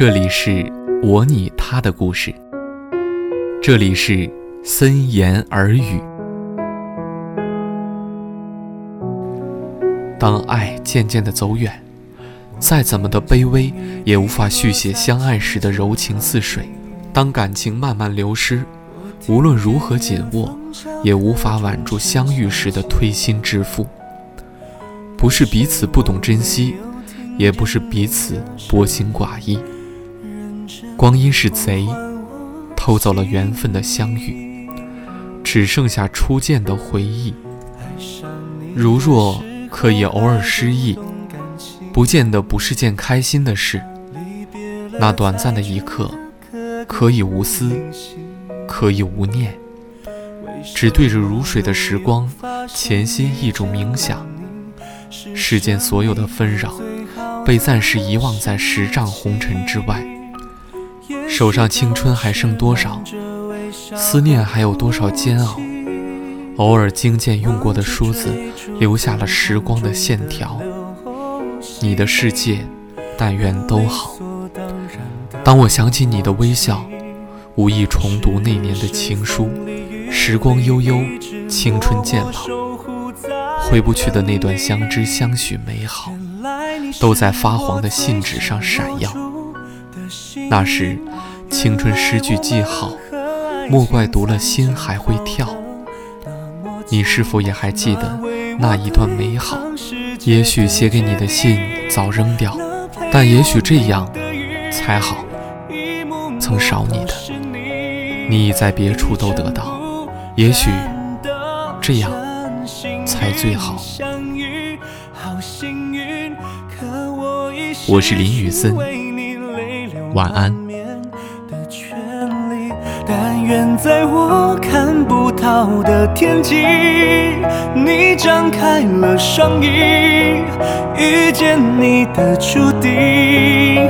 这里是我你他的故事，这里是森言耳语。当爱渐渐的走远，再怎么的卑微，也无法续写相爱时的柔情似水；当感情慢慢流失，无论如何紧握，也无法挽住相遇时的推心置腹。不是彼此不懂珍惜，也不是彼此薄情寡义。光阴是贼，偷走了缘分的相遇，只剩下初见的回忆。如若可以偶尔失忆，不见得不是件开心的事。那短暂的一刻，可以无私，可以无念，只对着如水的时光，潜心一种冥想。世间所有的纷扰，被暂时遗忘在十丈红尘之外。手上青春还剩多少？思念还有多少煎熬？偶尔经见用过的梳子，留下了时光的线条。你的世界，但愿都好。当我想起你的微笑，无意重读那年的情书。时光悠悠，青春渐老，回不去的那段相知相许美好，都在发黄的信纸上闪耀。那时。青春诗句记号，莫怪读了心还会跳。你是否也还记得那一段美好？也许写给你的信早扔掉，但也许这样才好。曾少你的，你已在别处都得到。也许这样才最好。我是林雨森，晚安。但愿在我看不到的天际，你张开了双翼，遇见你的注定。